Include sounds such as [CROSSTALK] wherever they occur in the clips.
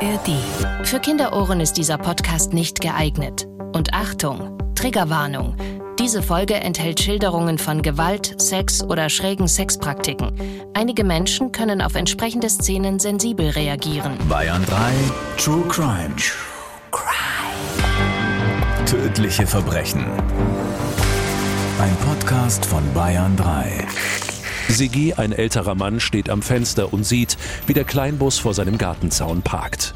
ARD. Für Kinderohren ist dieser Podcast nicht geeignet. Und Achtung, Triggerwarnung. Diese Folge enthält Schilderungen von Gewalt, Sex oder schrägen Sexpraktiken. Einige Menschen können auf entsprechende Szenen sensibel reagieren. Bayern 3 True Crime. True Crime. Tödliche Verbrechen. Ein Podcast von Bayern 3. Sigi, ein älterer Mann, steht am Fenster und sieht, wie der Kleinbus vor seinem Gartenzaun parkt.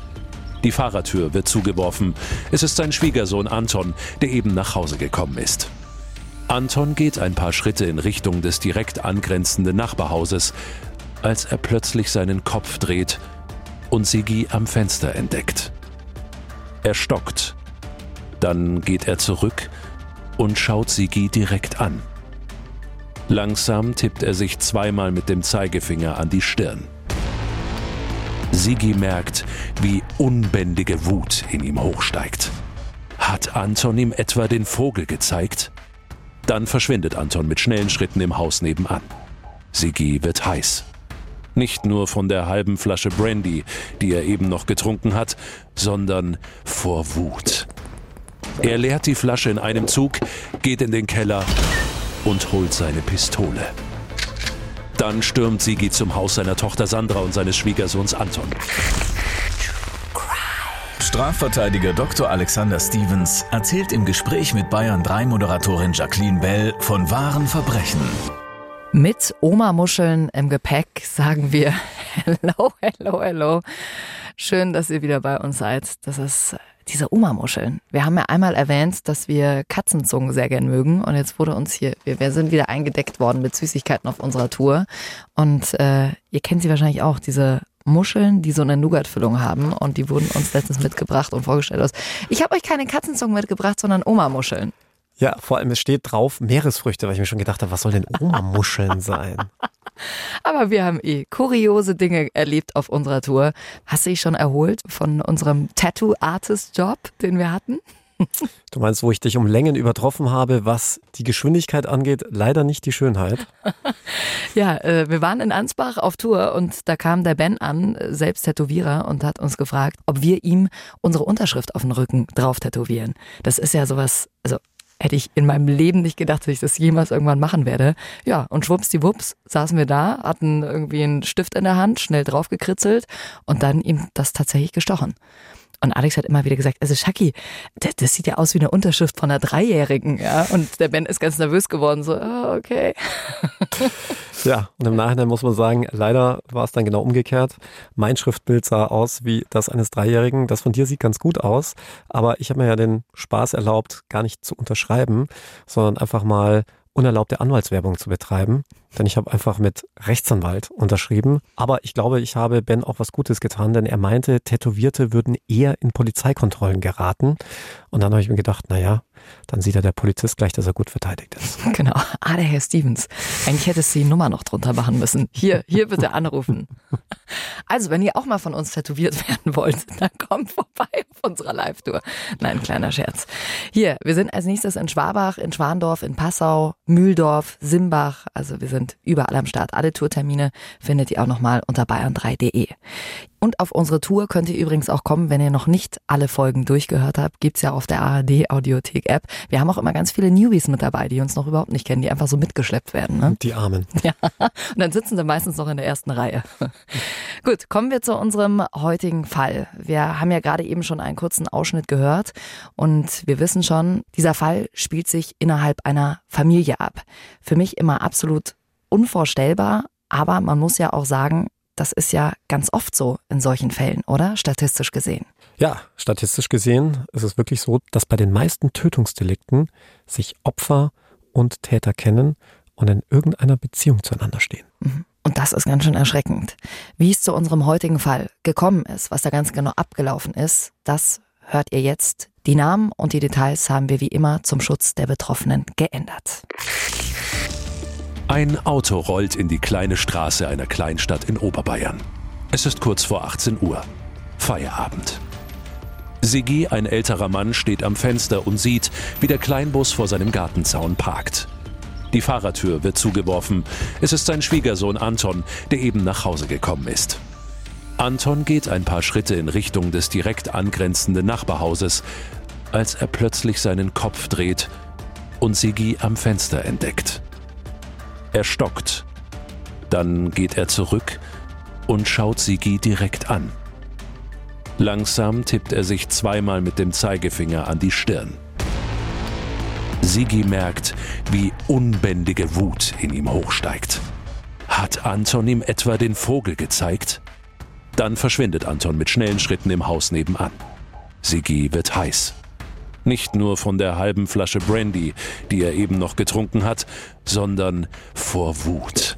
Die Fahrertür wird zugeworfen. Es ist sein Schwiegersohn Anton, der eben nach Hause gekommen ist. Anton geht ein paar Schritte in Richtung des direkt angrenzenden Nachbarhauses, als er plötzlich seinen Kopf dreht und Sigi am Fenster entdeckt. Er stockt. Dann geht er zurück und schaut Sigi direkt an. Langsam tippt er sich zweimal mit dem Zeigefinger an die Stirn. Sigi merkt, wie unbändige Wut in ihm hochsteigt. Hat Anton ihm etwa den Vogel gezeigt? Dann verschwindet Anton mit schnellen Schritten im Haus nebenan. Sigi wird heiß. Nicht nur von der halben Flasche Brandy, die er eben noch getrunken hat, sondern vor Wut. Er leert die Flasche in einem Zug, geht in den Keller und holt seine Pistole. Dann stürmt Sigi zum Haus seiner Tochter Sandra und seines Schwiegersohns Anton. Strafverteidiger Dr. Alexander Stevens erzählt im Gespräch mit Bayern 3 Moderatorin Jacqueline Bell von wahren Verbrechen. Mit Oma-Muscheln im Gepäck sagen wir [LAUGHS] Hello, hello, hello. Schön, dass ihr wieder bei uns seid. Das ist diese Oma-Muscheln. Wir haben ja einmal erwähnt, dass wir Katzenzungen sehr gern mögen und jetzt wurde uns hier, wir, sind wieder eingedeckt worden mit Süßigkeiten auf unserer Tour und äh, ihr kennt sie wahrscheinlich auch, diese Muscheln, die so eine Nougat-Füllung haben und die wurden uns letztens mitgebracht und vorgestellt. Ich habe euch keine Katzenzungen mitgebracht, sondern Oma-Muscheln. Ja, vor allem es steht drauf Meeresfrüchte, weil ich mir schon gedacht habe, was soll denn Oma-Muscheln sein? [LAUGHS] Aber wir haben eh kuriose Dinge erlebt auf unserer Tour. Hast du dich schon erholt von unserem Tattoo-Artist-Job, den wir hatten? [LAUGHS] Du meinst, wo ich dich um Längen übertroffen habe, was die Geschwindigkeit angeht, leider nicht die Schönheit. [LAUGHS] ja, äh, wir waren in Ansbach auf Tour und da kam der Ben an, selbst Tätowierer, und hat uns gefragt, ob wir ihm unsere Unterschrift auf den Rücken drauf tätowieren. Das ist ja sowas, also hätte ich in meinem Leben nicht gedacht, dass ich das jemals irgendwann machen werde. Ja, und schwuppsdiwupps saßen wir da, hatten irgendwie einen Stift in der Hand, schnell draufgekritzelt und dann ihm das tatsächlich gestochen. Und Alex hat immer wieder gesagt, also Shaki, das, das, sieht ja aus wie eine Unterschrift von einer Dreijährigen, ja. Und der Ben ist ganz nervös geworden, so, oh, okay. [LAUGHS] Ja, und im Nachhinein muss man sagen, leider war es dann genau umgekehrt. Mein Schriftbild sah aus wie das eines Dreijährigen. Das von dir sieht ganz gut aus. Aber ich habe mir ja den Spaß erlaubt, gar nicht zu unterschreiben, sondern einfach mal unerlaubte Anwaltswerbung zu betreiben. Denn ich habe einfach mit Rechtsanwalt unterschrieben. Aber ich glaube, ich habe Ben auch was Gutes getan, denn er meinte, Tätowierte würden eher in Polizeikontrollen geraten. Und dann habe ich mir gedacht, naja, dann sieht er der Polizist gleich, dass er gut verteidigt ist. [LAUGHS] Genau. Ah, der Herr Stevens. Eigentlich hättest du die Nummer noch drunter machen müssen. Hier, hier bitte anrufen. [LAUGHS] Also, wenn ihr auch mal von uns tätowiert werden wollt, dann kommt vorbei unserer Live-Tour. Nein, kleiner Scherz. Hier, wir sind als nächstes in Schwabach, in Schwandorf, in Passau, Mühldorf, Simbach. Also wir sind überall am Start. Alle Tourtermine findet ihr auch nochmal unter bayern3.de. Und auf unsere Tour könnt ihr übrigens auch kommen, wenn ihr noch nicht alle Folgen durchgehört habt. Gibt's ja auf der ARD Audiothek App. Wir haben auch immer ganz viele Newbies mit dabei, die uns noch überhaupt nicht kennen, die einfach so mitgeschleppt werden. Ne? Die Armen. [LAUGHS] Ja, und dann sitzen sie meistens noch in der ersten Reihe. [LAUGHS] Gut, kommen wir zu unserem heutigen Fall. Wir haben ja gerade eben schon einen kurzen Ausschnitt gehört und wir wissen schon, dieser Fall spielt sich innerhalb einer Familie ab. Für mich immer absolut unvorstellbar, aber man muss ja auch sagen, das ist ja ganz oft so in solchen Fällen, oder? Statistisch gesehen. Ja, statistisch gesehen ist es wirklich so, dass bei den meisten Tötungsdelikten sich Opfer und Täter kennen und in irgendeiner Beziehung zueinander stehen. Mhm. Und das ist ganz schön erschreckend. Wie es zu unserem heutigen Fall gekommen ist, was da ganz genau abgelaufen ist, das hört ihr jetzt. Die Namen und die Details haben wir wie immer zum Schutz der Betroffenen geändert. Ein Auto rollt in die kleine Straße einer Kleinstadt in Oberbayern. Es ist kurz vor 18 Uhr. Feierabend. Sigi, ein älterer Mann, steht am Fenster und sieht, wie der Kleinbus vor seinem Gartenzaun parkt. Die Fahrertür wird zugeworfen. Es ist sein Schwiegersohn Anton, der eben nach Hause gekommen ist. Anton geht ein paar Schritte in Richtung des direkt angrenzenden Nachbarhauses, als er plötzlich seinen Kopf dreht und Sigi am Fenster entdeckt. Er stockt. Dann geht er zurück und schaut Sigi direkt an. Langsam tippt er sich zweimal mit dem Zeigefinger an die Stirn. Sigi merkt, wie unbändige Wut in ihm hochsteigt. Hat Anton ihm etwa den Vogel gezeigt? Dann verschwindet Anton mit schnellen Schritten im Haus nebenan. Sigi wird heiß. Nicht nur von der halben Flasche Brandy, die er eben noch getrunken hat, sondern vor Wut.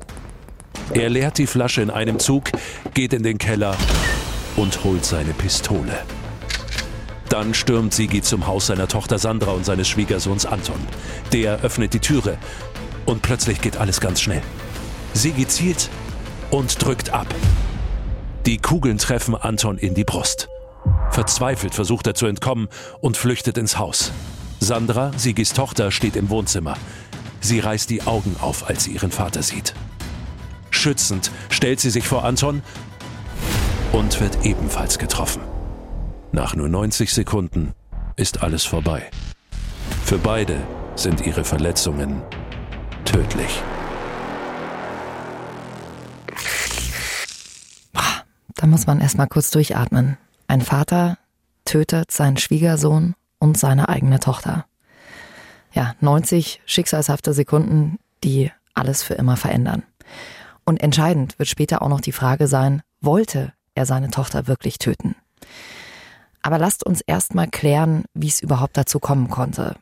Er leert die Flasche in einem Zug, geht in den Keller und holt seine Pistole. Dann stürmt Sigi zum Haus seiner Tochter Sandra und seines Schwiegersohns Anton. Der öffnet die Türe und plötzlich geht alles ganz schnell. Sigi zielt und drückt ab. Die Kugeln treffen Anton in die Brust. Verzweifelt versucht er zu entkommen und flüchtet ins Haus. Sandra, Sigis Tochter, steht im Wohnzimmer. Sie reißt die Augen auf, als sie ihren Vater sieht. Schützend stellt sie sich vor Anton und wird ebenfalls getroffen. Nach nur 90 Sekunden ist alles vorbei. Für beide sind ihre Verletzungen tödlich. Da muss man erstmal kurz durchatmen. Ein Vater tötet seinen Schwiegersohn und seine eigene Tochter. Ja, 90 schicksalshafte Sekunden, die alles für immer verändern. Und entscheidend wird später auch noch die Frage sein, wollte er seine Tochter wirklich töten? Aber lasst uns erstmal klären, wie es überhaupt dazu kommen konnte,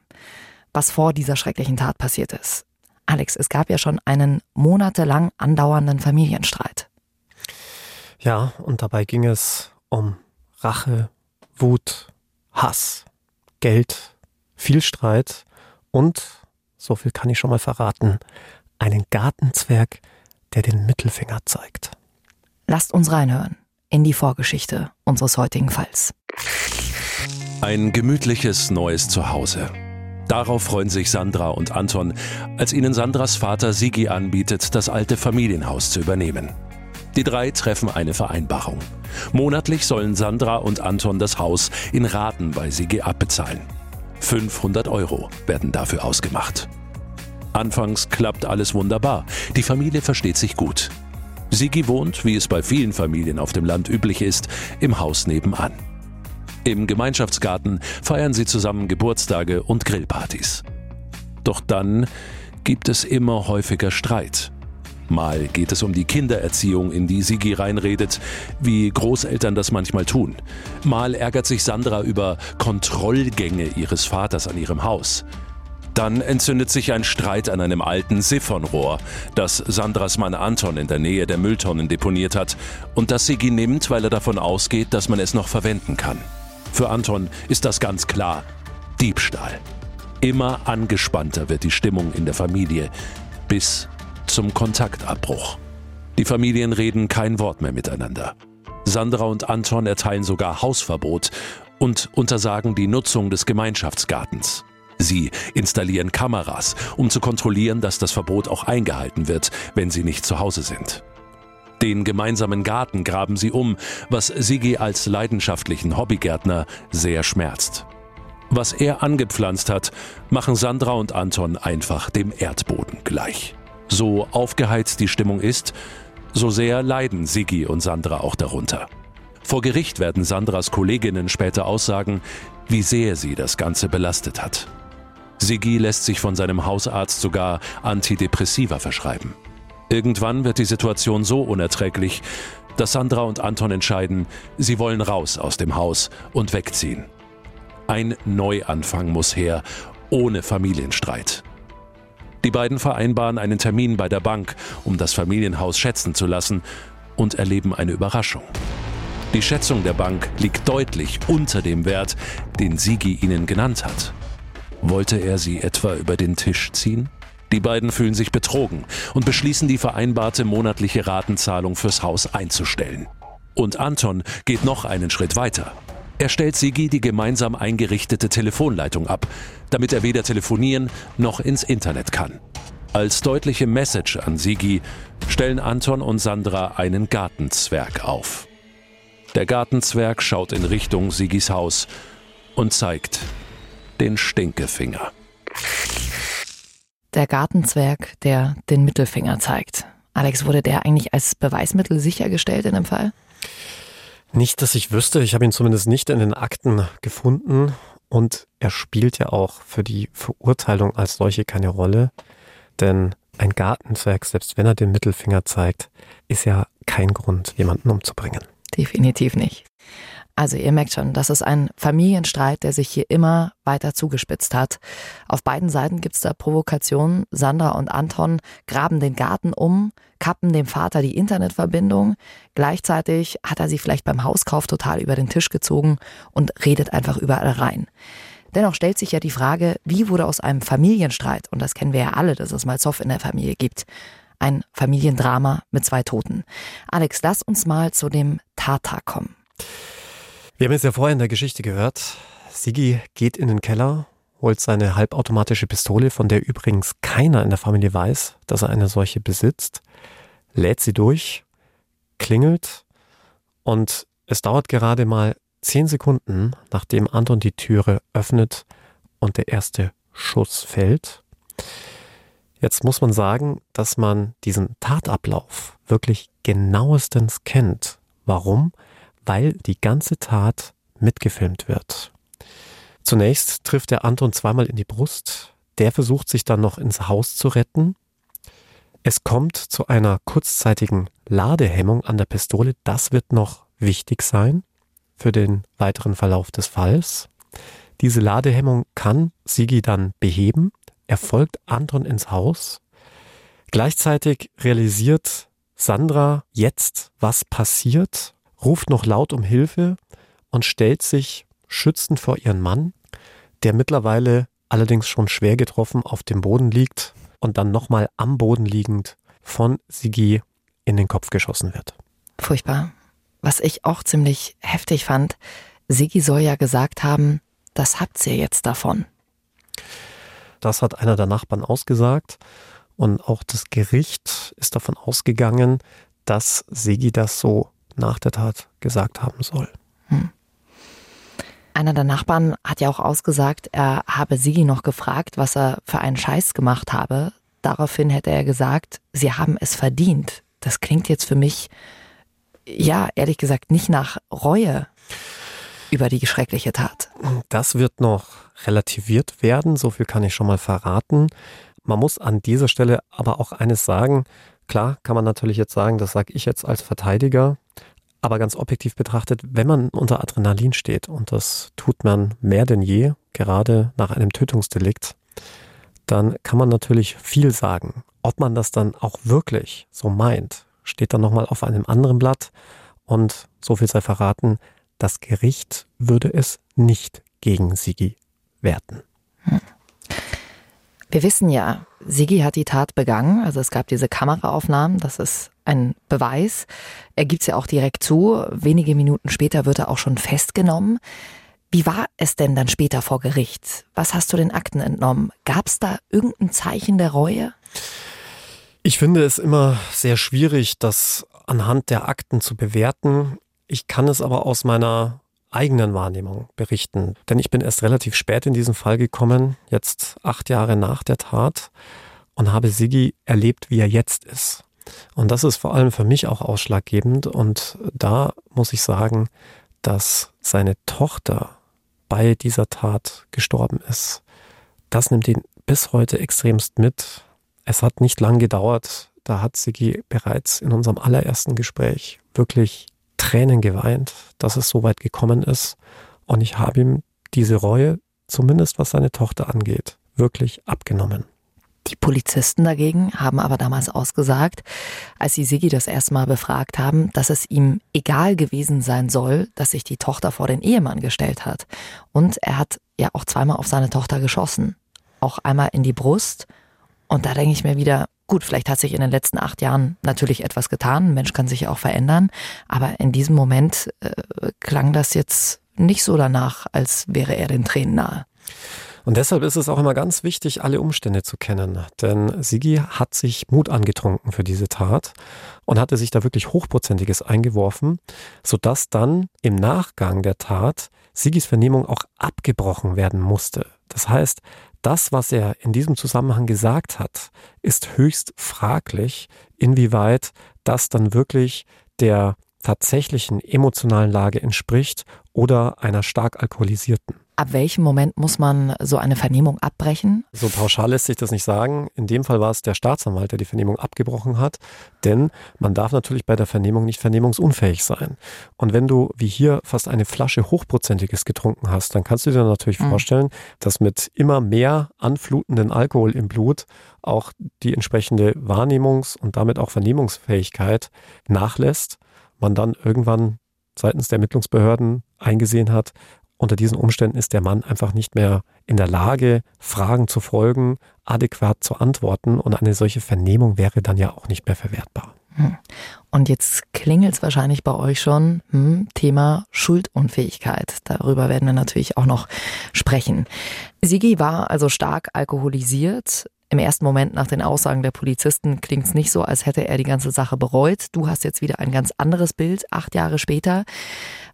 was vor dieser schrecklichen Tat passiert ist. Alex, es gab ja schon einen monatelang andauernden Familienstreit. Ja, und dabei ging es um Rache, Wut, Hass, Geld, viel Streit und, so viel kann ich schon mal verraten, einen Gartenzwerg, der den Mittelfinger zeigt. Lasst uns reinhören in die Vorgeschichte unseres heutigen Falls. Ein gemütliches neues Zuhause. Darauf freuen sich Sandra und Anton, als ihnen Sandras Vater Sigi anbietet, das alte Familienhaus zu übernehmen. Die drei treffen eine Vereinbarung. Monatlich sollen Sandra und Anton das Haus in Raten bei Sigi abbezahlen. 500 Euro werden dafür ausgemacht. Anfangs klappt alles wunderbar. Die Familie versteht sich gut. Sigi wohnt, wie es bei vielen Familien auf dem Land üblich ist, im Haus nebenan. Im Gemeinschaftsgarten feiern sie zusammen Geburtstage und Grillpartys. Doch dann gibt es immer häufiger Streit. Mal geht es um die Kindererziehung, in die Sigi reinredet, wie Großeltern das manchmal tun. Mal ärgert sich Sandra über Kontrollgänge ihres Vaters an ihrem Haus. Dann entzündet sich ein Streit an einem alten Siphonrohr, das Sandras Mann Anton in der Nähe der Mülltonnen deponiert hat und das Sigi nimmt, weil er davon ausgeht, dass man es noch verwenden kann. Für Anton ist das ganz klar Diebstahl. Immer angespannter wird die Stimmung in der Familie, bis zum Kontaktabbruch. Die Familien reden kein Wort mehr miteinander. Sandra und Anton erteilen sogar Hausverbot und untersagen die Nutzung des Gemeinschaftsgartens. Sie installieren Kameras, um zu kontrollieren, dass das Verbot auch eingehalten wird, wenn sie nicht zu Hause sind. Den gemeinsamen Garten graben sie um, was Sigi als leidenschaftlichen Hobbygärtner sehr schmerzt. Was er angepflanzt hat, machen Sandra und Anton einfach dem Erdboden gleich. So aufgeheizt die Stimmung ist, so sehr leiden Sigi und Sandra auch darunter. Vor Gericht werden Sandras Kolleginnen später aussagen, wie sehr sie das Ganze belastet hat. Sigi lässt sich von seinem Hausarzt sogar Antidepressiva verschreiben. Irgendwann wird die Situation so unerträglich, dass Sandra und Anton entscheiden, sie wollen raus aus dem Haus und wegziehen. Ein Neuanfang muss her, ohne Familienstreit. Die beiden vereinbaren einen Termin bei der Bank, um das Familienhaus schätzen zu lassen und erleben eine Überraschung. Die Schätzung der Bank liegt deutlich unter dem Wert, den Sigi ihnen genannt hat. Wollte er sie etwa über den Tisch ziehen? Die beiden fühlen sich betrogen und beschließen, die vereinbarte monatliche Ratenzahlung fürs Haus einzustellen. Und Anton geht noch einen Schritt weiter. Er stellt Sigi die gemeinsam eingerichtete Telefonleitung ab, damit er weder telefonieren noch ins Internet kann. Als deutliche Message an Sigi stellen Anton und Sandra einen Gartenzwerg auf. Der Gartenzwerg schaut in Richtung Sigis Haus und zeigt den Stinkefinger. Der Gartenzwerg, der den Mittelfinger zeigt. Alex, wurde der eigentlich als Beweismittel sichergestellt in dem Fall? Nicht, dass ich wüsste. Ich habe ihn zumindest nicht in den Akten gefunden. Und er spielt ja auch für die Verurteilung als solche keine Rolle. Denn ein Gartenzwerg, selbst wenn er den Mittelfinger zeigt, ist ja kein Grund, jemanden umzubringen. Definitiv nicht. Also ihr merkt schon, das ist ein Familienstreit, der sich hier immer weiter zugespitzt hat. Auf beiden Seiten gibt's da Provokationen. Sandra und Anton graben den Garten um, kappen dem Vater die Internetverbindung. Gleichzeitig hat er sie vielleicht beim Hauskauf total über den Tisch gezogen und redet einfach überall rein. Dennoch stellt sich ja die Frage, wie wurde aus einem Familienstreit, und das kennen wir ja alle, dass es mal Zoff in der Familie gibt, ein Familiendrama mit zwei Toten. Alex, lass uns mal zu dem Tatar kommen. Wir haben es ja vorher in der Geschichte gehört. Sigi geht in den Keller, holt seine halbautomatische Pistole, von der übrigens keiner in der Familie weiß, dass er eine solche besitzt, lädt sie durch, klingelt und es dauert gerade mal zehn Sekunden, nachdem Anton die Türe öffnet und der erste Schuss fällt. Jetzt muss man sagen, dass man diesen Tatablauf wirklich genauestens kennt. Warum? Weil die ganze Tat mitgefilmt wird. Zunächst trifft der Anton zweimal in die Brust. Der versucht sich dann noch ins Haus zu retten. Es kommt zu einer kurzzeitigen Ladehemmung an der Pistole. Das wird noch wichtig sein für den weiteren Verlauf des Falls. Diese Ladehemmung kann Sigi dann beheben. Er folgt Anton ins Haus. Gleichzeitig realisiert Sandra jetzt, was passiert ruft noch laut um Hilfe und stellt sich schützend vor ihren Mann, der mittlerweile allerdings schon schwer getroffen auf dem Boden liegt und dann nochmal am Boden liegend von Sigi in den Kopf geschossen wird. Furchtbar. Was ich auch ziemlich heftig fand, Sigi soll ja gesagt haben, das habt ihr jetzt davon. Das hat einer der Nachbarn ausgesagt und auch das Gericht ist davon ausgegangen, dass Sigi das so nach der Tat gesagt haben soll. Hm. Einer der Nachbarn hat ja auch ausgesagt, er habe Sigi noch gefragt, was er für einen Scheiß gemacht habe. Daraufhin hätte er gesagt, sie haben es verdient. Das klingt jetzt für mich, ja, ehrlich gesagt, nicht nach Reue über die schreckliche Tat. Das wird noch relativiert werden, so viel kann ich schon mal verraten. Man muss an dieser Stelle aber auch eines sagen, Klar kann man natürlich jetzt sagen, das sage ich jetzt als Verteidiger, aber ganz objektiv betrachtet, wenn man unter Adrenalin steht, und das tut man mehr denn je, gerade nach einem Tötungsdelikt, dann kann man natürlich viel sagen. Ob man das dann auch wirklich so meint, steht dann nochmal auf einem anderen Blatt. Und so viel sei verraten, das Gericht würde es nicht gegen Sigi werten. Wir wissen ja, Sigi hat die Tat begangen. Also es gab diese Kameraaufnahmen, das ist ein Beweis. Er gibt es ja auch direkt zu. Wenige Minuten später wird er auch schon festgenommen. Wie war es denn dann später vor Gericht? Was hast du den Akten entnommen? Gab es da irgendein Zeichen der Reue? Ich finde es immer sehr schwierig, das anhand der Akten zu bewerten. Ich kann es aber aus meiner eigenen Wahrnehmung berichten. Denn ich bin erst relativ spät in diesen Fall gekommen, jetzt acht Jahre nach der Tat, und habe Sigi erlebt, wie er jetzt ist. Und das ist vor allem für mich auch ausschlaggebend. Und da muss ich sagen, dass seine Tochter bei dieser Tat gestorben ist. Das nimmt ihn bis heute extremst mit. Es hat nicht lang gedauert. Da hat Sigi bereits in unserem allerersten Gespräch wirklich Tränen geweint, dass es so weit gekommen ist. Und ich habe ihm diese Reue, zumindest was seine Tochter angeht, wirklich abgenommen. Die Polizisten dagegen haben aber damals ausgesagt, als sie Sigi das erste Mal befragt haben, dass es ihm egal gewesen sein soll, dass sich die Tochter vor den Ehemann gestellt hat. Und er hat ja auch zweimal auf seine Tochter geschossen. Auch einmal in die Brust. Und da denke ich mir wieder, Gut, vielleicht hat sich in den letzten acht Jahren natürlich etwas getan. Ein Mensch kann sich ja auch verändern. Aber in diesem Moment äh, klang das jetzt nicht so danach, als wäre er den Tränen nahe. Und deshalb ist es auch immer ganz wichtig, alle Umstände zu kennen. Denn Sigi hat sich Mut angetrunken für diese Tat und hatte sich da wirklich Hochprozentiges eingeworfen, sodass dann im Nachgang der Tat Sigis Vernehmung auch abgebrochen werden musste. Das heißt, das, was er in diesem Zusammenhang gesagt hat, ist höchst fraglich, inwieweit das dann wirklich der tatsächlichen emotionalen Lage entspricht oder einer stark alkoholisierten. Ab welchem Moment muss man so eine Vernehmung abbrechen? So pauschal lässt sich das nicht sagen. In dem Fall war es der Staatsanwalt, der die Vernehmung abgebrochen hat. Denn man darf natürlich bei der Vernehmung nicht vernehmungsunfähig sein. Und wenn du wie hier fast eine Flasche Hochprozentiges getrunken hast, dann kannst du dir natürlich mhm. vorstellen, dass mit immer mehr anflutenden Alkohol im Blut auch die entsprechende Wahrnehmungs- und damit auch Vernehmungsfähigkeit nachlässt. Man dann irgendwann seitens der Ermittlungsbehörden eingesehen hat, unter diesen Umständen ist der Mann einfach nicht mehr in der Lage, Fragen zu folgen, adäquat zu antworten und eine solche Vernehmung wäre dann ja auch nicht mehr verwertbar. Hm. Und jetzt klingelt es wahrscheinlich bei euch schon, hm, Thema Schuldunfähigkeit. Darüber werden wir natürlich auch noch sprechen. Sigi war also stark alkoholisiert. Im ersten Moment nach den Aussagen der Polizisten klingt es nicht so, als hätte er die ganze Sache bereut. Du hast jetzt wieder ein ganz anderes Bild, acht Jahre später.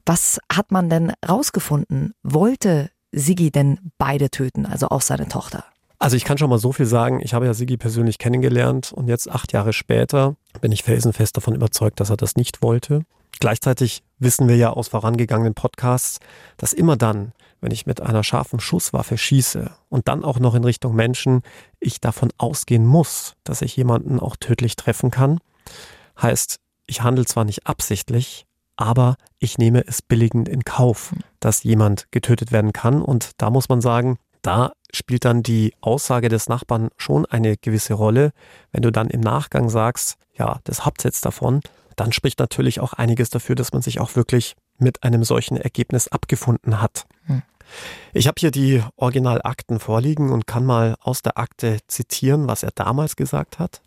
Was hat man denn rausgefunden? Wollte Sigi denn beide töten, also auch seine Tochter? Also ich kann schon mal so viel sagen, ich habe ja Sigi persönlich kennengelernt und jetzt acht Jahre später bin ich felsenfest davon überzeugt, dass er das nicht wollte. Gleichzeitig wissen wir ja aus vorangegangenen Podcasts, dass immer dann, wenn ich mit einer scharfen Schusswaffe schieße und dann auch noch in Richtung Menschen, ich davon ausgehen muss, dass ich jemanden auch tödlich treffen kann. Heißt, ich handle zwar nicht absichtlich, aber ich nehme es billigend in Kauf, dass jemand getötet werden kann. Und da muss man sagen, da spielt dann die Aussage des Nachbarn schon eine gewisse Rolle. Wenn du dann im Nachgang sagst, ja, das habt jetzt davon, dann spricht natürlich auch einiges dafür, dass man sich auch wirklich mit einem solchen Ergebnis abgefunden hat. Hm. Ich habe hier die Originalakten vorliegen und kann mal aus der Akte zitieren, was er damals gesagt hat.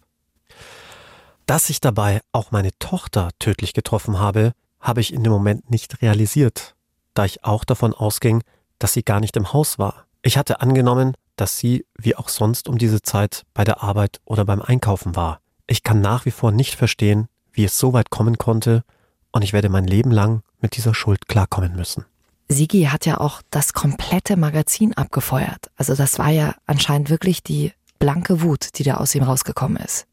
Dass ich dabei auch meine Tochter tödlich getroffen habe, habe ich in dem Moment nicht realisiert, da ich auch davon ausging, dass sie gar nicht im Haus war. Ich hatte angenommen, dass sie wie auch sonst um diese Zeit bei der Arbeit oder beim Einkaufen war. Ich kann nach wie vor nicht verstehen, wie es so weit kommen konnte, und ich werde mein Leben lang mit dieser Schuld klarkommen müssen. Sigi hat ja auch das komplette Magazin abgefeuert. Also das war ja anscheinend wirklich die blanke Wut, die da aus ihm rausgekommen ist.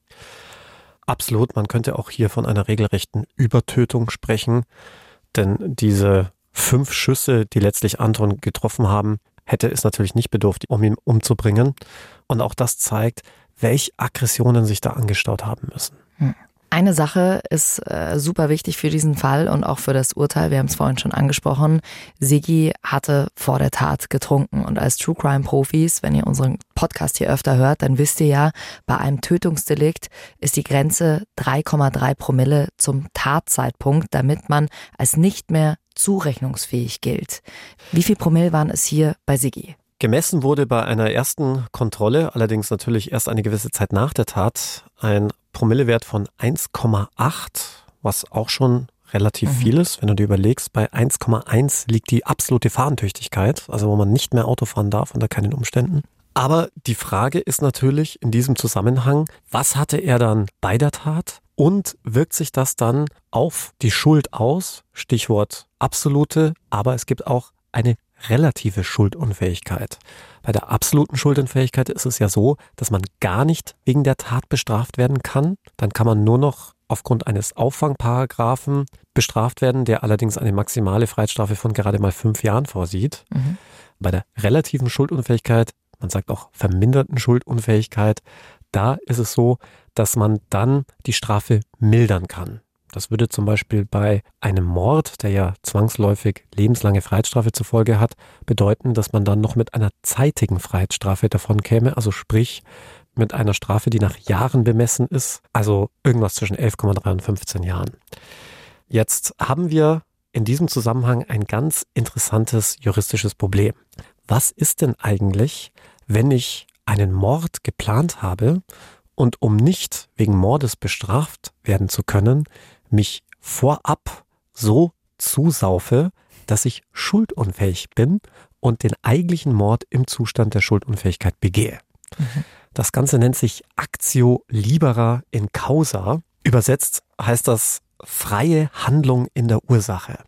Absolut, man könnte auch hier von einer regelrechten Übertötung sprechen, denn diese fünf Schüsse, die letztlich Anton getroffen haben, hätte es natürlich nicht bedurft, um ihn umzubringen. Und auch das zeigt, welche Aggressionen sich da angestaut haben müssen. Eine Sache ist äh, super wichtig für diesen Fall und auch für das Urteil. Wir haben es vorhin schon angesprochen. Sigi hatte vor der Tat getrunken und als True Crime Profis, wenn ihr unseren Podcast hier öfter hört, dann wisst ihr ja, bei einem Tötungsdelikt ist die Grenze 3,3 Promille zum Tatzeitpunkt, damit man als nicht mehr zurechnungsfähig gilt. Wie viel Promille waren es hier bei Sigi? Gemessen wurde bei einer ersten Kontrolle, allerdings natürlich erst eine gewisse Zeit nach der Tat, ein Promillewert von 1,8, was auch schon relativ mhm. viel ist. Wenn du dir überlegst, bei 1,1 liegt die absolute Fahrentüchtigkeit, also wo man nicht mehr Auto fahren darf unter keinen Umständen. Aber die Frage ist natürlich in diesem Zusammenhang, was hatte er dann bei der Tat und wirkt sich das dann auf die Schuld aus? Stichwort absolute, aber es gibt auch eine relative Schuldunfähigkeit. Bei der absoluten Schuldunfähigkeit ist es ja so, dass man gar nicht wegen der Tat bestraft werden kann. Dann kann man nur noch aufgrund eines Auffangparagraphen bestraft werden, der allerdings eine maximale Freiheitsstrafe von gerade mal fünf Jahren vorsieht. Mhm. Bei der relativen Schuldunfähigkeit, man sagt auch verminderten Schuldunfähigkeit, da ist es so, dass man dann die Strafe mildern kann. Das würde zum Beispiel bei einem Mord, der ja zwangsläufig lebenslange Freiheitsstrafe zur Folge hat, bedeuten, dass man dann noch mit einer zeitigen Freiheitsstrafe davon käme, also sprich mit einer Strafe, die nach Jahren bemessen ist, also irgendwas zwischen 11,3 und 15 Jahren. Jetzt haben wir in diesem Zusammenhang ein ganz interessantes juristisches Problem. Was ist denn eigentlich, wenn ich einen Mord geplant habe und um nicht wegen Mordes bestraft werden zu können, mich vorab so zusaufe, dass ich schuldunfähig bin und den eigentlichen Mord im Zustand der Schuldunfähigkeit begehe. Mhm. Das Ganze nennt sich Actio Libera in Causa. Übersetzt heißt das freie Handlung in der Ursache.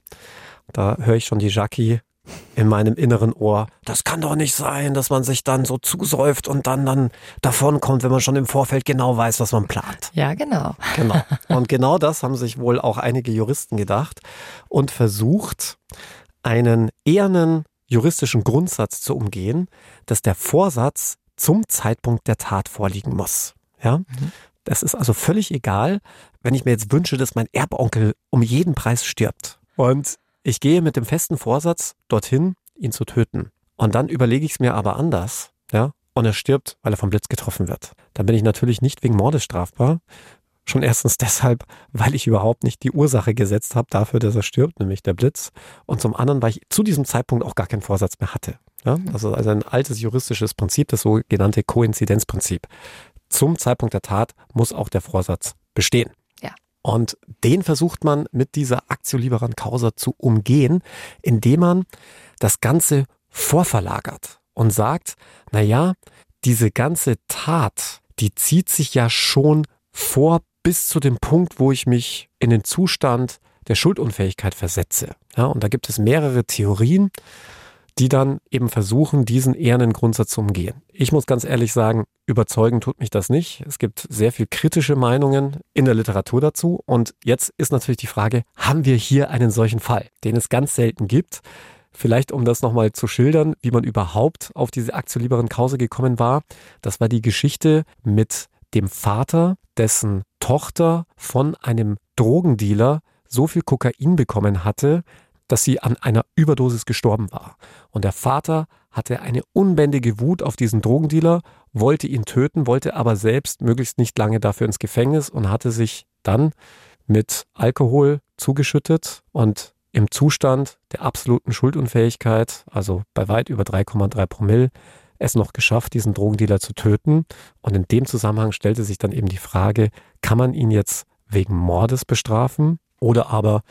Da höre ich schon die Jackie in meinem inneren Ohr. Das kann doch nicht sein, dass man sich dann so zusäuft und dann dann davon kommt, wenn man schon im Vorfeld genau weiß, was man plant. Ja, genau. Genau. [LAUGHS] Und genau das haben sich wohl auch einige Juristen gedacht und versucht, einen ehernen juristischen Grundsatz zu umgehen, dass der Vorsatz zum Zeitpunkt der Tat vorliegen muss. Ja? Mhm. Das ist also völlig egal, wenn ich mir jetzt wünsche, dass mein Erbonkel um jeden Preis stirbt. Und ich gehe mit dem festen Vorsatz dorthin, ihn zu töten. Und dann überlege ich es mir aber anders, ja, und er stirbt, weil er vom Blitz getroffen wird. Dann bin ich natürlich nicht wegen Mordes strafbar. Schon erstens deshalb, weil ich überhaupt nicht die Ursache gesetzt habe dafür, dass er stirbt, nämlich der Blitz. Und zum anderen, weil ich zu diesem Zeitpunkt auch gar keinen Vorsatz mehr hatte. Ja, also, also ein altes juristisches Prinzip, das sogenannte Koinzidenzprinzip. Zum Zeitpunkt der Tat muss auch der Vorsatz bestehen. Und den versucht man mit dieser Actio Liberan Causa zu umgehen, indem man das Ganze vorverlagert und sagt, na ja, diese ganze Tat, die zieht sich ja schon vor bis zu dem Punkt, wo ich mich in den Zustand der Schuldunfähigkeit versetze. Ja, und da gibt es mehrere Theorien die dann eben versuchen, diesen ehernen Grundsatz zu umgehen. Ich muss ganz ehrlich sagen, überzeugen tut mich das nicht. Es gibt sehr viel kritische Meinungen in der Literatur dazu. Und jetzt ist natürlich die Frage, haben wir hier einen solchen Fall, den es ganz selten gibt? Vielleicht, um das nochmal zu schildern, wie man überhaupt auf diese Aktie Liberen Kause gekommen war. Das war die Geschichte mit dem Vater, dessen Tochter von einem Drogendealer so viel Kokain bekommen hatte, dass sie an einer Überdosis gestorben war. Und der Vater hatte eine unbändige Wut auf diesen Drogendealer, wollte ihn töten, wollte aber selbst möglichst nicht lange dafür ins Gefängnis und hatte sich dann mit Alkohol zugeschüttet und im Zustand der absoluten Schuldunfähigkeit, also bei weit über 3,3 Promille, es noch geschafft, diesen Drogendealer zu töten. Und in dem Zusammenhang stellte sich dann eben die Frage, kann man ihn jetzt wegen Mordes bestrafen oder aber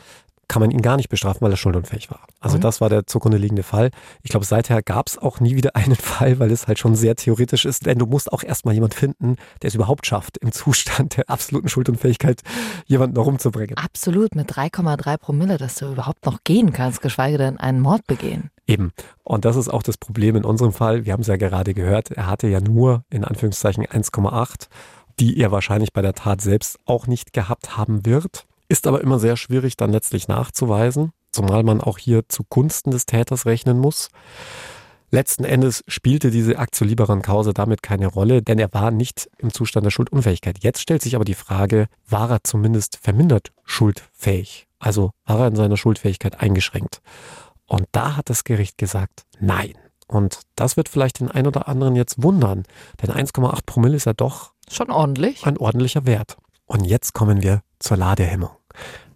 kann man ihn gar nicht bestrafen, weil er schuldunfähig war. Also mhm. das war der zugrunde liegende Fall. Ich glaube, seither gab es auch nie wieder [LAUGHS] einen Fall, weil es halt schon sehr theoretisch ist, denn du musst auch erstmal jemand finden, der es überhaupt schafft, im Zustand der absoluten Schuldunfähigkeit jemanden noch umzubringen. Absolut, mit 3,3 Promille, dass du überhaupt noch gehen kannst, geschweige denn einen Mord begehen. Eben. Und das ist auch das Problem in unserem Fall. Wir haben es ja gerade gehört, er hatte ja nur in Anführungszeichen 1,8 die er wahrscheinlich bei der Tat selbst auch nicht gehabt haben wird. Ist aber immer sehr schwierig dann letztlich nachzuweisen, zumal man auch hier zugunsten des Täters rechnen muss. Letzten Endes spielte diese Aktio Liberan Causa damit keine Rolle, denn er war nicht im Zustand der Schuldunfähigkeit. Jetzt stellt sich aber die Frage, war er zumindest vermindert schuldfähig? Also war er in seiner Schuldfähigkeit eingeschränkt? Und da hat das Gericht gesagt, nein. Und das wird vielleicht den einen oder anderen jetzt wundern, denn 1,8 Promille ist ja doch schon ordentlich. Ein ordentlicher Wert. Und jetzt kommen wir zur Ladehemmung.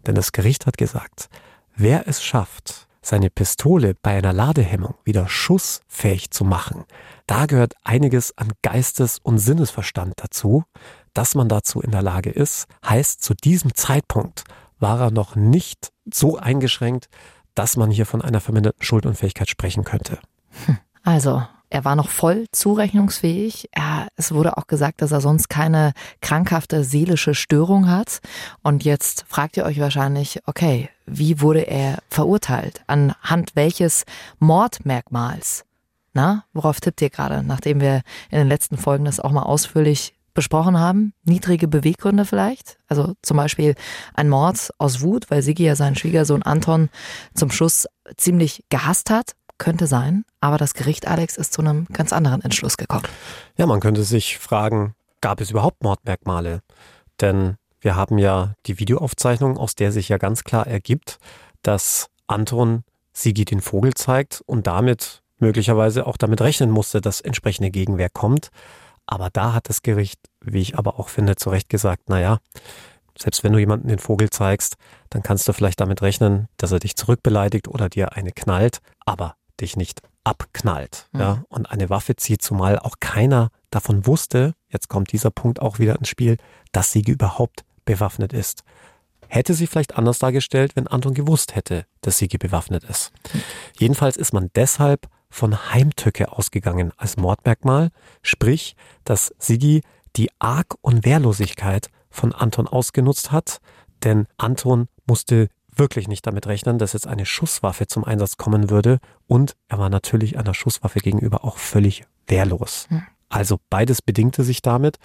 Denn das Gericht hat gesagt, wer es schafft, seine Pistole bei einer Ladehemmung wieder schussfähig zu machen, da gehört einiges an Geistes- und Sinnesverstand dazu. Dass man dazu in der Lage ist, heißt, zu diesem Zeitpunkt war er noch nicht so eingeschränkt, dass man hier von einer verminderten Schuldunfähigkeit sprechen könnte. Hm. Also, er war noch voll zurechnungsfähig. Er, es wurde auch gesagt, dass er sonst keine krankhafte seelische Störung hat. Und jetzt fragt ihr euch wahrscheinlich, okay, wie wurde er verurteilt? Anhand welches Mordmerkmals? Na, worauf tippt ihr gerade, nachdem wir in den letzten Folgen das auch mal ausführlich besprochen haben? Niedrige Beweggründe vielleicht? Also zum Beispiel ein Mord aus Wut, weil Sigi ja seinen Schwiegersohn Anton zum Schluss ziemlich gehasst hat könnte sein, aber das Gericht, Alex, ist zu einem ganz anderen Entschluss gekommen. Ja, man könnte sich fragen, gab es überhaupt Mordmerkmale? Denn wir haben ja die Videoaufzeichnung, aus der sich ja ganz klar ergibt, dass Anton Sigi den Vogel zeigt und damit möglicherweise auch damit rechnen musste, dass entsprechende Gegenwehr kommt. Aber da hat das Gericht, wie ich aber auch finde, zu Recht gesagt, naja, selbst wenn du jemanden den Vogel zeigst, dann kannst du vielleicht damit rechnen, dass er dich zurückbeleidigt oder dir eine knallt. Aber dich nicht abknallt mhm. ja, und eine Waffe zieht, zumal auch keiner davon wusste, jetzt kommt dieser Punkt auch wieder ins Spiel, dass sie überhaupt bewaffnet ist. Hätte sie vielleicht anders dargestellt, wenn Anton gewusst hätte, dass Sigi bewaffnet ist. Jedenfalls ist man deshalb von Heimtücke ausgegangen als Mordmerkmal, sprich, dass Sigi die Arg- und Wehrlosigkeit von Anton ausgenutzt hat, denn Anton musste wirklich nicht damit rechnen, dass jetzt eine Schusswaffe zum Einsatz kommen würde und er war natürlich einer Schusswaffe gegenüber auch völlig wehrlos. Hm. Also beides bedingte sich damit.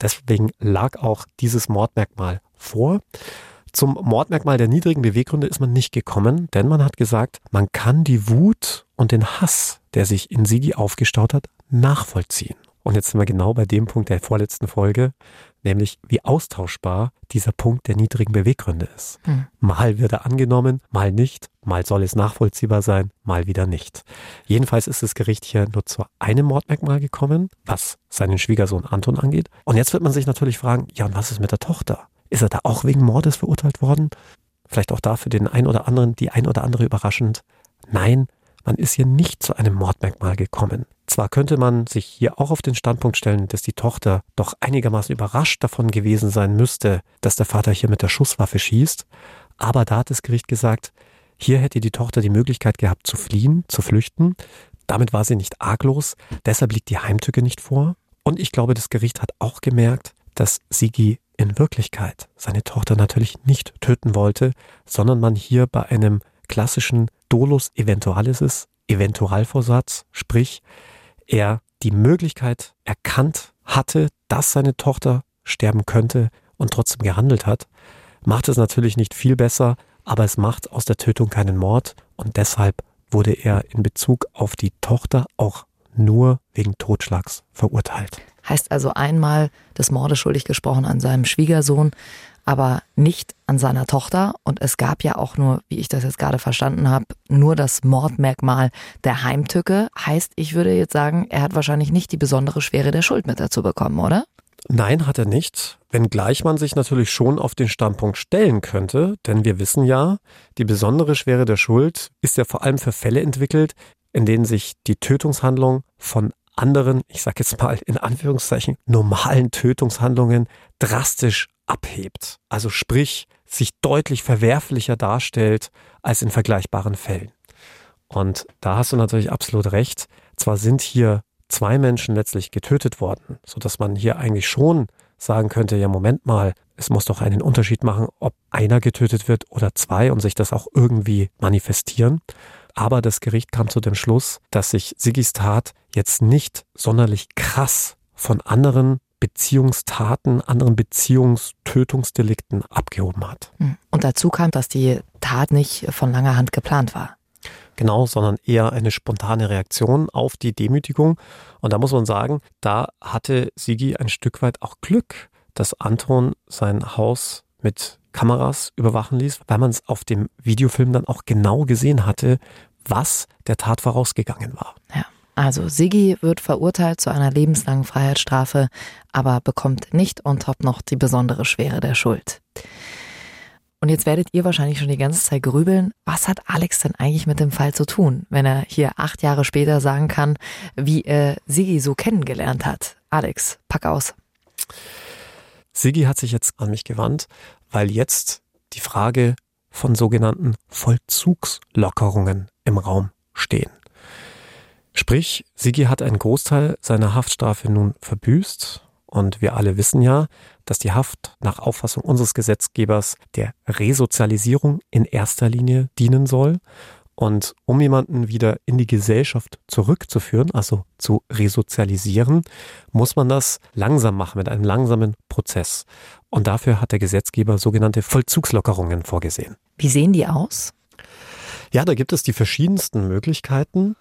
Deswegen lag auch dieses Mordmerkmal vor. Zum Mordmerkmal der niedrigen Beweggründe ist man nicht gekommen, denn man hat gesagt, man kann die Wut und den Hass, der sich in Sigi aufgestaut hat, nachvollziehen. Und jetzt sind wir genau bei dem Punkt der vorletzten Folge, nämlich wie austauschbar dieser Punkt der niedrigen Beweggründe ist. Hm. Mal wird er angenommen, mal nicht, mal soll es nachvollziehbar sein, mal wieder nicht. Jedenfalls ist das Gericht hier nur zu einem Mordmerkmal gekommen, was seinen Schwiegersohn Anton angeht. Und jetzt wird man sich natürlich fragen, ja, und was ist mit der Tochter? Ist er da auch wegen Mordes verurteilt worden? Vielleicht auch da für den ein oder anderen, die ein oder andere überraschend. Nein, man ist hier nicht zu einem Mordmerkmal gekommen. Zwar könnte man sich hier auch auf den Standpunkt stellen, dass die Tochter doch einigermaßen überrascht davon gewesen sein müsste, dass der Vater hier mit der Schusswaffe schießt, aber da hat das Gericht gesagt, hier hätte die Tochter die Möglichkeit gehabt zu fliehen, zu flüchten. Damit war sie nicht arglos, deshalb liegt die Heimtücke nicht vor. Und ich glaube, das Gericht hat auch gemerkt, dass Sigi in Wirklichkeit seine Tochter natürlich nicht töten wollte, sondern man hier bei einem klassischen Dolus Eventualis ist, Eventualvorsatz, sprich, er die Möglichkeit erkannt hatte, dass seine Tochter sterben könnte und trotzdem gehandelt hat, macht es natürlich nicht viel besser, aber es macht aus der Tötung keinen Mord und deshalb wurde er in Bezug auf die Tochter auch nur wegen Totschlags verurteilt. Heißt also einmal des Mordes schuldig gesprochen an seinem Schwiegersohn, aber nicht an seiner Tochter. Und es gab ja auch nur, wie ich das jetzt gerade verstanden habe, nur das Mordmerkmal der Heimtücke. Heißt, ich würde jetzt sagen, er hat wahrscheinlich nicht die besondere Schwere der Schuld mit dazu bekommen, oder? Nein, hat er nicht. Wenngleich man sich natürlich schon auf den Standpunkt stellen könnte, denn wir wissen ja, die besondere Schwere der Schuld ist ja vor allem für Fälle entwickelt, in denen sich die Tötungshandlung von anderen, ich sage jetzt mal in Anführungszeichen, normalen Tötungshandlungen drastisch abhebt. Also sprich, sich deutlich verwerflicher darstellt als in vergleichbaren Fällen. Und da hast du natürlich absolut recht. Zwar sind hier zwei Menschen letztlich getötet worden, so dass man hier eigentlich schon sagen könnte, ja, Moment mal, es muss doch einen Unterschied machen, ob einer getötet wird oder zwei und sich das auch irgendwie manifestieren. Aber das Gericht kam zu dem Schluss, dass sich Sigis Tat jetzt nicht sonderlich krass von anderen Beziehungstaten, anderen Beziehungstötungsdelikten abgehoben hat. Hm. Und dazu kam, dass die Tat nicht von langer Hand geplant war. Genau, sondern eher eine spontane Reaktion auf die Demütigung. Und da muss man sagen, da hatte Sigi ein Stück weit auch Glück, dass Anton sein Haus mit Kameras überwachen ließ, weil man es auf dem Videofilm dann auch genau gesehen hatte, was der Tat vorausgegangen war. Ja. Also Siggi wird verurteilt zu einer lebenslangen Freiheitsstrafe, aber bekommt nicht on top noch die besondere Schwere der Schuld. Und jetzt werdet ihr wahrscheinlich schon die ganze Zeit grübeln, was hat Alex denn eigentlich mit dem Fall zu tun, wenn er hier acht Jahre später sagen kann, wie er Siggi so kennengelernt hat. Alex, pack aus. Siggi hat sich jetzt an mich gewandt, weil jetzt die Frage von sogenannten Vollzugslockerungen im Raum stehen. Sprich, Sigi hat einen Großteil seiner Haftstrafe nun verbüßt und wir alle wissen ja, dass die Haft nach Auffassung unseres Gesetzgebers der Resozialisierung in erster Linie dienen soll. Und um jemanden wieder in die Gesellschaft zurückzuführen, also zu resozialisieren, muss man das langsam machen, mit einem langsamen Prozess. Und dafür hat der Gesetzgeber sogenannte Vollzugslockerungen vorgesehen. Wie sehen die aus? Ja, da gibt es die verschiedensten Möglichkeiten,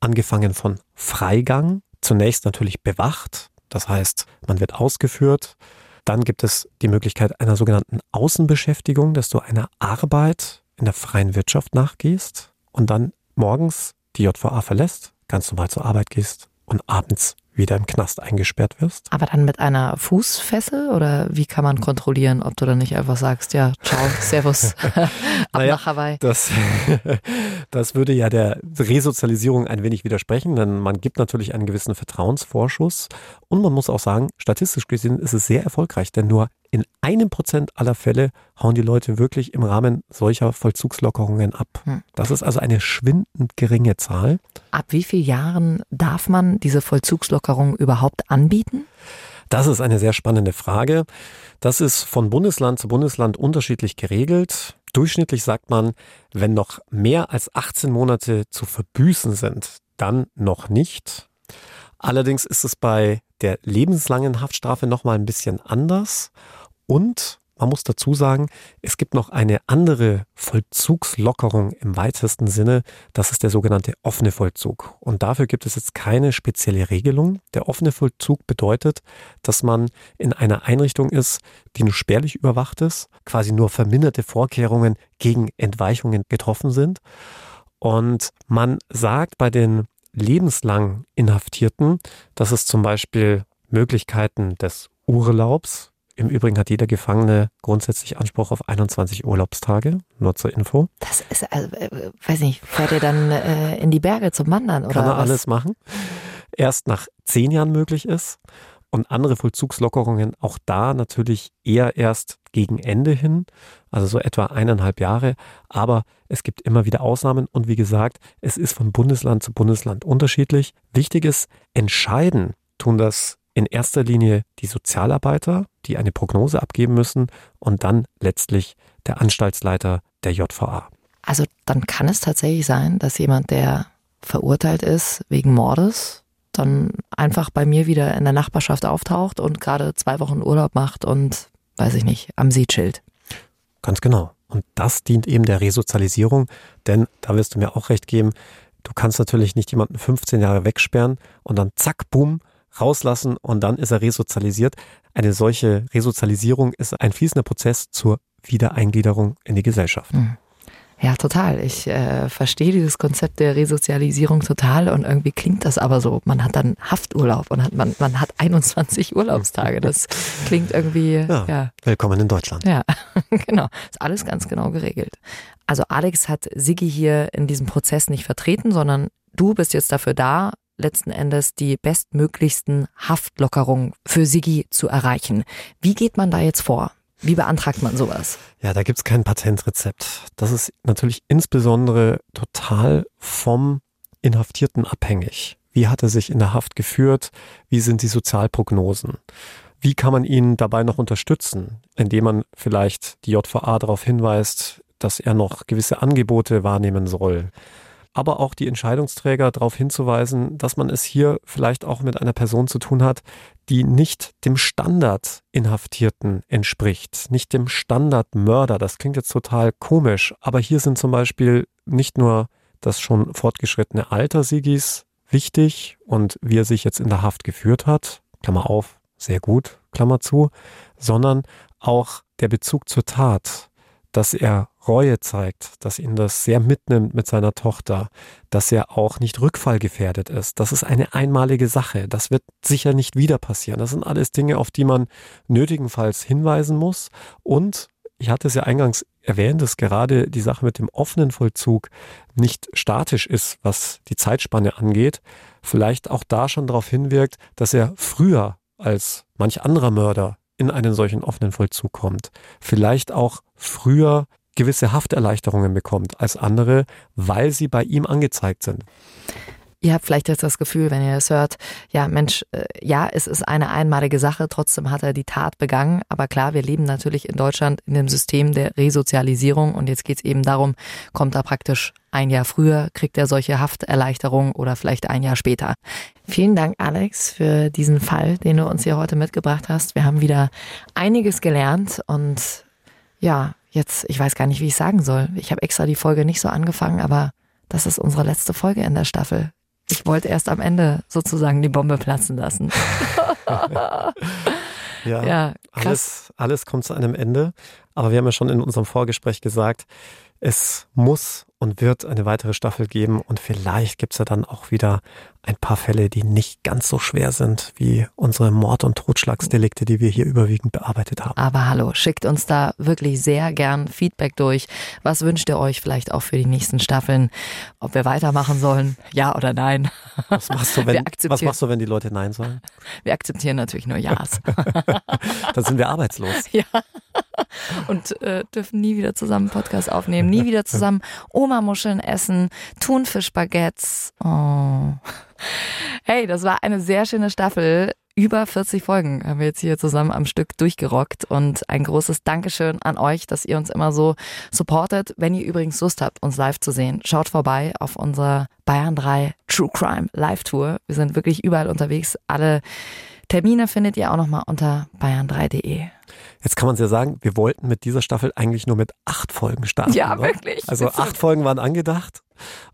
angefangen von Freigang, zunächst natürlich bewacht, das heißt, man wird ausgeführt. Dann gibt es die Möglichkeit einer sogenannten Außenbeschäftigung, dass du einer Arbeit in der freien Wirtschaft nachgehst und dann morgens die JVA verlässt, ganz normal zur Arbeit gehst und abends wieder im Knast eingesperrt wirst. Aber dann mit einer Fußfessel oder wie kann man kontrollieren, ob du dann nicht einfach sagst, ja, ciao, [LAUGHS] servus, [LAUGHS] ab naja, nach Hawaii? Das, [LAUGHS] Das würde ja der Resozialisierung ein wenig widersprechen, denn man gibt natürlich einen gewissen Vertrauensvorschuss. Und man muss auch sagen, statistisch gesehen ist es sehr erfolgreich, denn nur in einem Prozent aller Fälle hauen die Leute wirklich im Rahmen solcher Vollzugslockerungen ab. Hm. Das ist also eine schwindend geringe Zahl. Ab wie vielen Jahren darf man diese Vollzugslockerung überhaupt anbieten? Das ist eine sehr spannende Frage. Das ist von Bundesland zu Bundesland unterschiedlich geregelt. Durchschnittlich sagt man, wenn noch mehr als 18 Monate zu verbüßen sind, dann noch nicht. Allerdings ist es bei der lebenslangen Haftstrafe nochmal ein bisschen anders. Und man muss dazu sagen, es gibt noch eine andere Vollzugslockerung im weitesten Sinne. Das ist der sogenannte offene Vollzug. Und dafür gibt es jetzt keine spezielle Regelung. Der offene Vollzug bedeutet, dass man in einer Einrichtung ist, die nur spärlich überwacht ist, quasi nur verminderte Vorkehrungen gegen Entweichungen getroffen sind. Und man sagt bei den lebenslang Inhaftierten, dass es zum Beispiel Möglichkeiten des Urlaubs im Übrigen hat jeder Gefangene grundsätzlich Anspruch auf 21 Urlaubstage, nur zur Info. Das ist, also, äh, weiß nicht, fährt er dann äh, in die Berge zum Wandern oder Kann er was? alles machen. Erst nach zehn Jahren möglich ist und andere Vollzugslockerungen auch da natürlich eher erst gegen Ende hin, also so etwa eineinhalb Jahre. Aber es gibt immer wieder Ausnahmen und wie gesagt, es ist von Bundesland zu Bundesland unterschiedlich. Wichtig ist, entscheiden tun das in erster Linie die Sozialarbeiter, die eine Prognose abgeben müssen und dann letztlich der Anstaltsleiter der JVA. Also dann kann es tatsächlich sein, dass jemand, der verurteilt ist wegen Mordes, dann einfach bei mir wieder in der Nachbarschaft auftaucht und gerade zwei Wochen Urlaub macht und, weiß ich nicht, am See chillt. Ganz genau. Und das dient eben der Resozialisierung, denn da wirst du mir auch recht geben, du kannst natürlich nicht jemanden 15 Jahre wegsperren und dann zack, bumm, rauslassen und dann ist er resozialisiert. Eine solche Resozialisierung ist ein fließender Prozess zur Wiedereingliederung in die Gesellschaft. Hm. Ja, total. Ich äh, verstehe dieses Konzept der Resozialisierung total und irgendwie klingt das aber so. Man hat dann Hafturlaub und hat, man, man hat 21 [LAUGHS] Urlaubstage. Das klingt irgendwie. Ja, ja. Willkommen in Deutschland. Ja, [LAUGHS] genau. Ist alles ganz genau geregelt. Also Alex hat Sigi hier in diesem Prozess nicht vertreten, sondern du bist jetzt dafür da, letzten Endes die bestmöglichsten Haftlockerungen für Sigi zu erreichen. Wie geht man da jetzt vor? Wie beantragt man sowas? Ja, da gibt's kein Patentrezept. Das ist natürlich insbesondere total vom Inhaftierten abhängig. Wie hat er sich in der Haft geführt? Wie sind die Sozialprognosen? Wie kann man ihn dabei noch unterstützen, indem man vielleicht die JVA darauf hinweist, dass er noch gewisse Angebote wahrnehmen soll? Aber auch die Entscheidungsträger darauf hinzuweisen, dass man es hier vielleicht auch mit einer Person zu tun hat, die nicht dem Standard Inhaftierten entspricht, nicht dem Standard Mörder. Das klingt jetzt total komisch, aber hier sind zum Beispiel nicht nur das schon fortgeschrittene Alter Sigis wichtig und wie er sich jetzt in der Haft geführt hat, Klammer auf, sehr gut, Klammer zu, sondern auch der Bezug zur Tat dass er Reue zeigt, dass ihn das sehr mitnimmt mit seiner Tochter, dass er auch nicht rückfallgefährdet ist. Das ist eine einmalige Sache. Das wird sicher nicht wieder passieren. Das sind alles Dinge, auf die man nötigenfalls hinweisen muss. Und ich hatte es ja eingangs erwähnt, dass gerade die Sache mit dem offenen Vollzug nicht statisch ist, was die Zeitspanne angeht. Vielleicht auch da schon darauf hinwirkt, dass er früher als manch anderer Mörder in einen solchen offenen Vollzug kommt, vielleicht auch früher gewisse Hafterleichterungen bekommt als andere, weil sie bei ihm angezeigt sind. Ihr habt vielleicht jetzt das Gefühl, wenn ihr das hört, ja Mensch, äh, ja, es ist eine einmalige Sache, trotzdem hat er die Tat begangen. Aber klar, wir leben natürlich in Deutschland in dem System der Resozialisierung und jetzt geht es eben darum, kommt er praktisch ein Jahr früher, kriegt er solche Hafterleichterungen oder vielleicht ein Jahr später. Vielen Dank, Alex, für diesen Fall, den du uns hier heute mitgebracht hast. Wir haben wieder einiges gelernt und ja, jetzt, ich weiß gar nicht, wie ich sagen soll. Ich habe extra die Folge nicht so angefangen, aber das ist unsere letzte Folge in der Staffel. Ich wollte erst am Ende sozusagen die Bombe platzen lassen. [LAUGHS] ja, ja alles, alles kommt zu einem Ende. Aber wir haben ja schon in unserem Vorgespräch gesagt, es muss und wird eine weitere Staffel geben und vielleicht gibt es ja dann auch wieder ein paar Fälle, die nicht ganz so schwer sind wie unsere Mord- und Totschlagsdelikte, die wir hier überwiegend bearbeitet haben. Aber hallo, schickt uns da wirklich sehr gern Feedback durch. Was wünscht ihr euch vielleicht auch für die nächsten Staffeln? Ob wir weitermachen sollen? Ja oder nein? Was machst du, wenn, was machst du, wenn die Leute Nein sagen? Wir akzeptieren natürlich nur Ja's. [LAUGHS] Dann sind wir arbeitslos. Ja. Und äh, dürfen nie wieder zusammen Podcast aufnehmen, nie wieder zusammen Oma-Muscheln essen, Thunfischbaguettes. Oh. Hey, das war eine sehr schöne Staffel. Über 40 Folgen haben wir jetzt hier zusammen am Stück durchgerockt und ein großes Dankeschön an euch, dass ihr uns immer so supportet. Wenn ihr übrigens Lust habt, uns live zu sehen, schaut vorbei auf unserer Bayern 3 True Crime Live Tour. Wir sind wirklich überall unterwegs. Alle Termine findet ihr auch nochmal unter bayern3.de. Jetzt kann man ja sagen, wir wollten mit dieser Staffel eigentlich nur mit acht Folgen starten. Ja, oder? wirklich. Also acht Folgen waren angedacht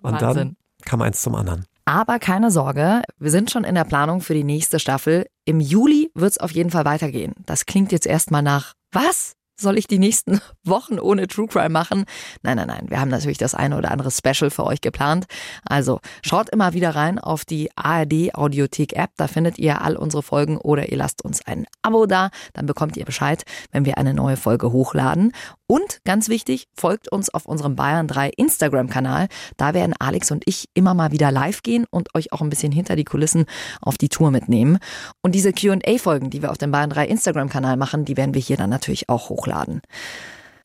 und Wahnsinn. dann kam eins zum anderen. Aber keine Sorge, wir sind schon in der Planung für die nächste Staffel. Im Juli wird es auf jeden Fall weitergehen. Das klingt jetzt erstmal nach, was? Soll ich die nächsten [LAUGHS] Wochen ohne True Crime machen? Nein, nein, nein. Wir haben natürlich das eine oder andere Special für euch geplant. Also schaut immer wieder rein auf die ARD Audiothek App. Da findet ihr all unsere Folgen oder ihr lasst uns ein Abo da. Dann bekommt ihr Bescheid, wenn wir eine neue Folge hochladen. Und ganz wichtig, folgt uns auf unserem Bayern 3 Instagram-Kanal. Da werden Alex und ich immer mal wieder live gehen und euch auch ein bisschen hinter die Kulissen auf die Tour mitnehmen. Und diese QA-Folgen, die wir auf dem Bayern 3 Instagram-Kanal machen, die werden wir hier dann natürlich auch hochladen.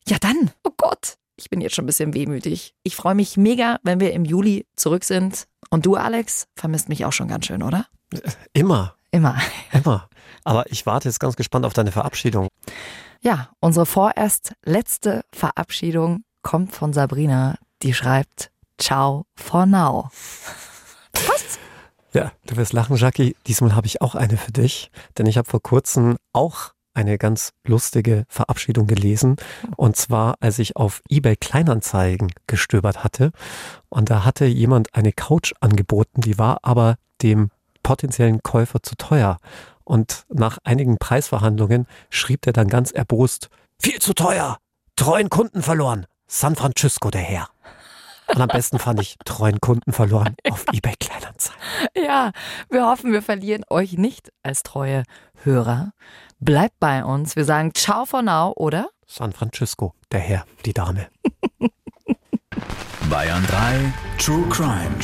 Ja, dann, oh Gott, ich bin jetzt schon ein bisschen wehmütig. Ich freue mich mega, wenn wir im Juli zurück sind. Und du, Alex, vermisst mich auch schon ganz schön, oder? Immer, Immer. immer. Aber ich warte jetzt ganz gespannt auf deine Verabschiedung. Ja, unsere vorerst letzte Verabschiedung kommt von Sabrina, die schreibt Ciao for now. [LAUGHS] Was? Ja, du wirst lachen, Jackie. Diesmal habe ich auch eine für dich, denn ich habe vor kurzem auch eine ganz lustige Verabschiedung gelesen. Und zwar, als ich auf eBay Kleinanzeigen gestöbert hatte. Und da hatte jemand eine Couch angeboten, die war aber dem potenziellen Käufer zu teuer. Und nach einigen Preisverhandlungen schrieb der dann ganz erbost, viel zu teuer, treuen Kunden verloren, San Francisco der Herr. Und am besten fand ich treuen Kunden verloren [LAUGHS] auf eBay Kleinanzeigen. Ja, wir hoffen, wir verlieren euch nicht als treue Hörer. Bleibt bei uns. Wir sagen Ciao for now, oder? San Francisco, der Herr, die Dame. [LAUGHS] Bayern 3 True Crime.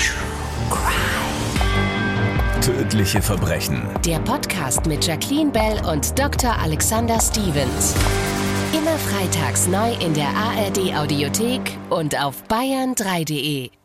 Tödliche Verbrechen. Der Podcast mit Jacqueline Bell und Dr. Alexander Stevens. Immer freitags neu in der ARD Audiothek und auf bayern3.de.